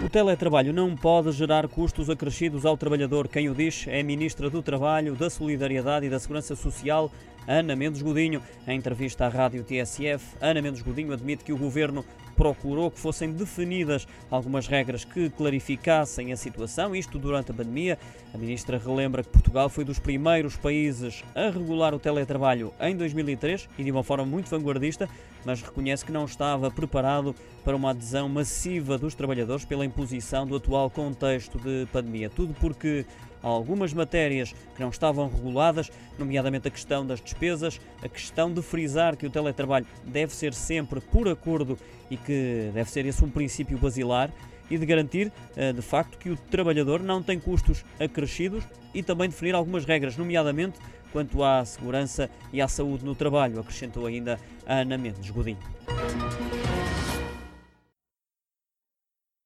O teletrabalho não pode gerar custos acrescidos ao trabalhador. Quem o diz é a Ministra do Trabalho, da Solidariedade e da Segurança Social, Ana Mendes Godinho. Em entrevista à rádio TSF, Ana Mendes Godinho admite que o governo procurou que fossem definidas algumas regras que clarificassem a situação, isto durante a pandemia. A ministra relembra que Portugal foi dos primeiros países a regular o teletrabalho em 2003 e de uma forma muito vanguardista, mas reconhece que não estava preparado para uma adesão massiva dos trabalhadores pela imposição do atual contexto de pandemia. Tudo porque algumas matérias que não estavam reguladas, nomeadamente a questão das despesas, a questão de frisar que o teletrabalho deve ser sempre por acordo e que deve ser esse um princípio basilar e de garantir, eh, de facto, que o trabalhador não tem custos acrescidos e também definir algumas regras, nomeadamente quanto à segurança e à saúde no trabalho, acrescentou ainda a Ana Mendes Godinho.